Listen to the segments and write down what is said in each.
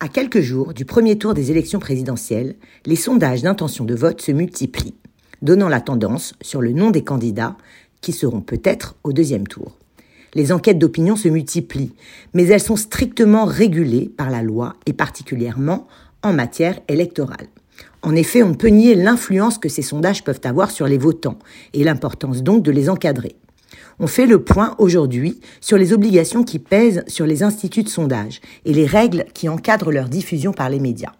À quelques jours du premier tour des élections présidentielles, les sondages d'intention de vote se multiplient, donnant la tendance sur le nom des candidats qui seront peut-être au deuxième tour. Les enquêtes d'opinion se multiplient, mais elles sont strictement régulées par la loi et particulièrement en matière électorale. En effet, on peut nier l'influence que ces sondages peuvent avoir sur les votants et l'importance donc de les encadrer. On fait le point aujourd'hui sur les obligations qui pèsent sur les instituts de sondage et les règles qui encadrent leur diffusion par les médias.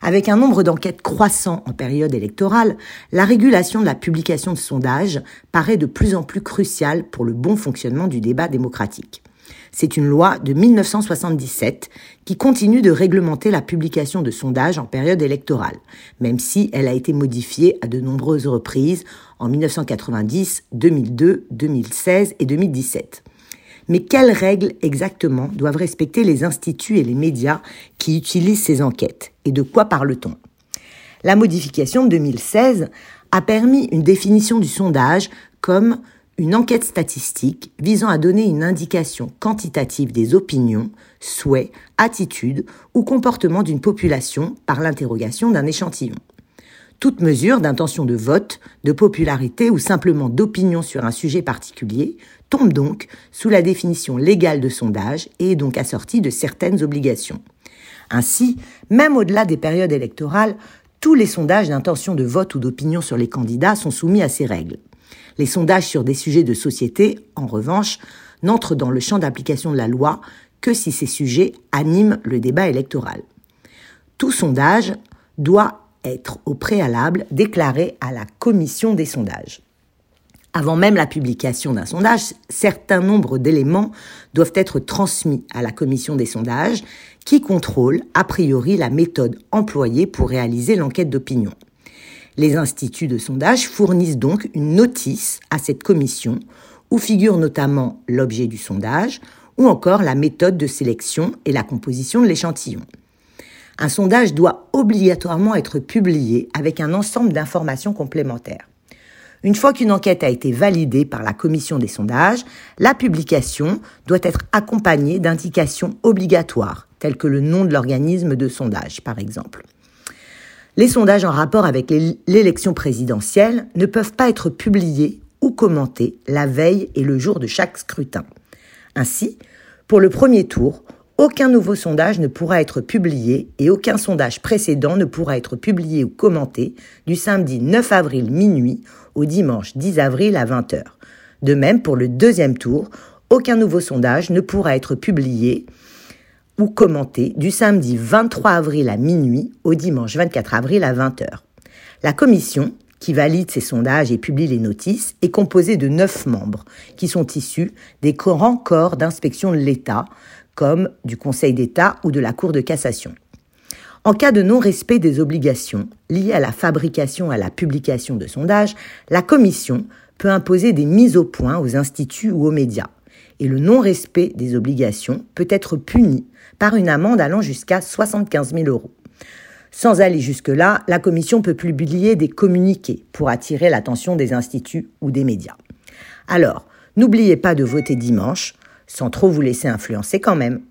Avec un nombre d'enquêtes croissant en période électorale, la régulation de la publication de sondages paraît de plus en plus cruciale pour le bon fonctionnement du débat démocratique. C'est une loi de 1977 qui continue de réglementer la publication de sondages en période électorale, même si elle a été modifiée à de nombreuses reprises en 1990, 2002, 2016 et 2017. Mais quelles règles exactement doivent respecter les instituts et les médias qui utilisent ces enquêtes Et de quoi parle-t-on? La modification de 2016 a permis une définition du sondage comme une enquête statistique visant à donner une indication quantitative des opinions, souhaits, attitudes ou comportements d'une population par l'interrogation d'un échantillon. Toute mesure d'intention de vote, de popularité ou simplement d'opinion sur un sujet particulier tombe donc sous la définition légale de sondage et est donc assortie de certaines obligations. Ainsi, même au-delà des périodes électorales, tous les sondages d'intention de vote ou d'opinion sur les candidats sont soumis à ces règles. Les sondages sur des sujets de société, en revanche, n'entrent dans le champ d'application de la loi que si ces sujets animent le débat électoral. Tout sondage doit être au préalable déclaré à la commission des sondages. Avant même la publication d'un sondage, certains nombres d'éléments doivent être transmis à la commission des sondages qui contrôle a priori la méthode employée pour réaliser l'enquête d'opinion. Les instituts de sondage fournissent donc une notice à cette commission où figure notamment l'objet du sondage ou encore la méthode de sélection et la composition de l'échantillon. Un sondage doit obligatoirement être publié avec un ensemble d'informations complémentaires. Une fois qu'une enquête a été validée par la commission des sondages, la publication doit être accompagnée d'indications obligatoires, telles que le nom de l'organisme de sondage, par exemple. Les sondages en rapport avec l'élection présidentielle ne peuvent pas être publiés ou commentés la veille et le jour de chaque scrutin. Ainsi, pour le premier tour, aucun nouveau sondage ne pourra être publié et aucun sondage précédent ne pourra être publié ou commenté du samedi 9 avril minuit au dimanche 10 avril à 20h. De même, pour le deuxième tour, aucun nouveau sondage ne pourra être publié ou commenté du samedi 23 avril à minuit au dimanche 24 avril à 20h. La commission, qui valide ces sondages et publie les notices, est composée de neuf membres, qui sont issus des grands corps d'inspection de l'État, comme du Conseil d'État ou de la Cour de cassation. En cas de non-respect des obligations liées à la fabrication et à la publication de sondages, la Commission peut imposer des mises au point aux instituts ou aux médias et le non-respect des obligations peut être puni par une amende allant jusqu'à 75 000 euros. Sans aller jusque-là, la Commission peut publier des communiqués pour attirer l'attention des instituts ou des médias. Alors, n'oubliez pas de voter dimanche, sans trop vous laisser influencer quand même.